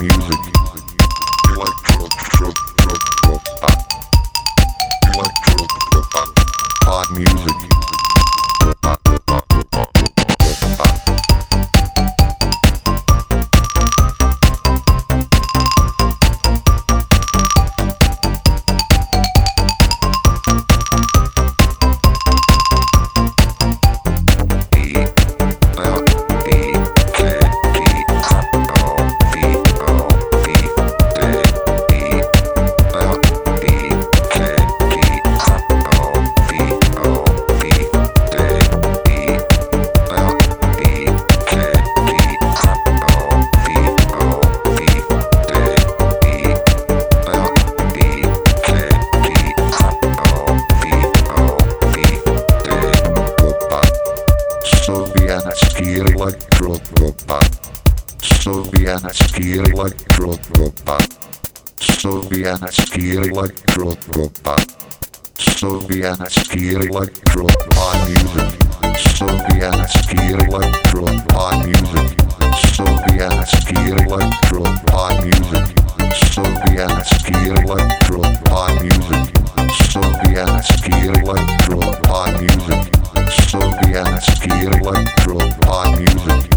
music. Electro, tro, tro, tro, pop. Electro, tro, pop. Pop music. Sovietski elektropop. Sovietski elektropop. Sovietski elektropop. Sovietski elektropop music. Sovietski elektropop music. Sovietski elektropop music. Sovietski elektropop music. Sovietski elektropop music. Sovietski elektropop music. Sovietski elektropop